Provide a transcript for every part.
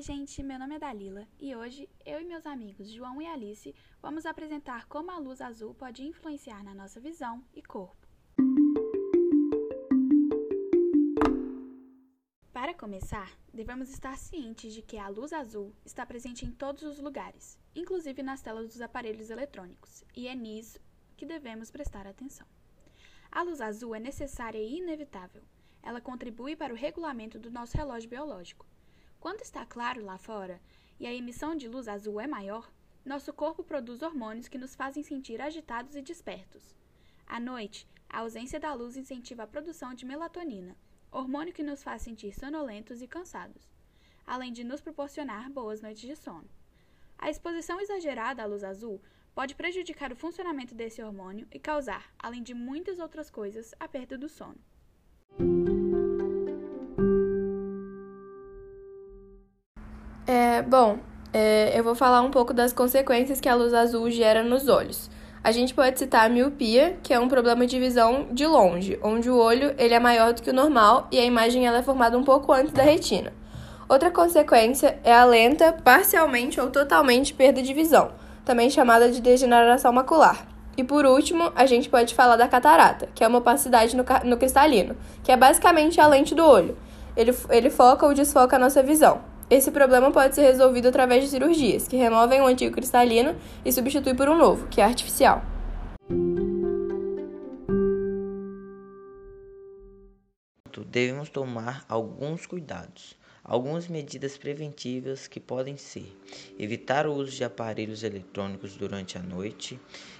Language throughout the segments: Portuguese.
gente, meu nome é Dalila e hoje eu e meus amigos João e Alice vamos apresentar como a luz azul pode influenciar na nossa visão e corpo. Para começar, devemos estar cientes de que a luz azul está presente em todos os lugares, inclusive nas telas dos aparelhos eletrônicos, e é nisso que devemos prestar atenção. A luz azul é necessária e inevitável. Ela contribui para o regulamento do nosso relógio biológico quando está claro lá fora e a emissão de luz azul é maior, nosso corpo produz hormônios que nos fazem sentir agitados e despertos. À noite, a ausência da luz incentiva a produção de melatonina, hormônio que nos faz sentir sonolentos e cansados, além de nos proporcionar boas noites de sono. A exposição exagerada à luz azul pode prejudicar o funcionamento desse hormônio e causar, além de muitas outras coisas, a perda do sono. Bom, é, eu vou falar um pouco das consequências que a luz azul gera nos olhos. A gente pode citar a miopia, que é um problema de visão de longe, onde o olho ele é maior do que o normal e a imagem ela é formada um pouco antes da retina. Outra consequência é a lenta, parcialmente ou totalmente perda de visão, também chamada de degeneração macular. E por último, a gente pode falar da catarata, que é uma opacidade no, no cristalino, que é basicamente a lente do olho. Ele, ele foca ou desfoca a nossa visão. Esse problema pode ser resolvido através de cirurgias, que removem o antigo cristalino e substituem por um novo, que é artificial. Devemos tomar alguns cuidados. Algumas medidas preventivas que podem ser: evitar o uso de aparelhos eletrônicos durante a noite,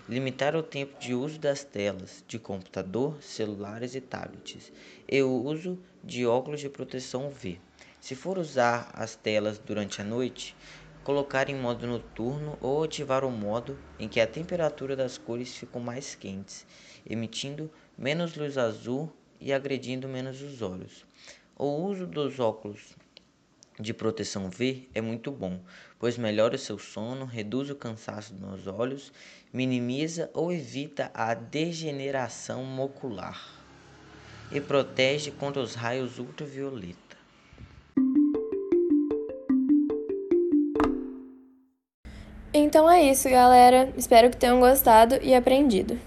limitar o tempo de uso das telas de computador, celulares e tablets, e o uso de óculos de proteção UV. Se for usar as telas durante a noite, colocar em modo noturno ou ativar o modo em que a temperatura das cores ficam mais quentes, emitindo menos luz azul e agredindo menos os olhos. O uso dos óculos de proteção V é muito bom, pois melhora o seu sono, reduz o cansaço nos olhos, minimiza ou evita a degeneração ocular e protege contra os raios ultravioleta. Então é isso, galera. Espero que tenham gostado e aprendido.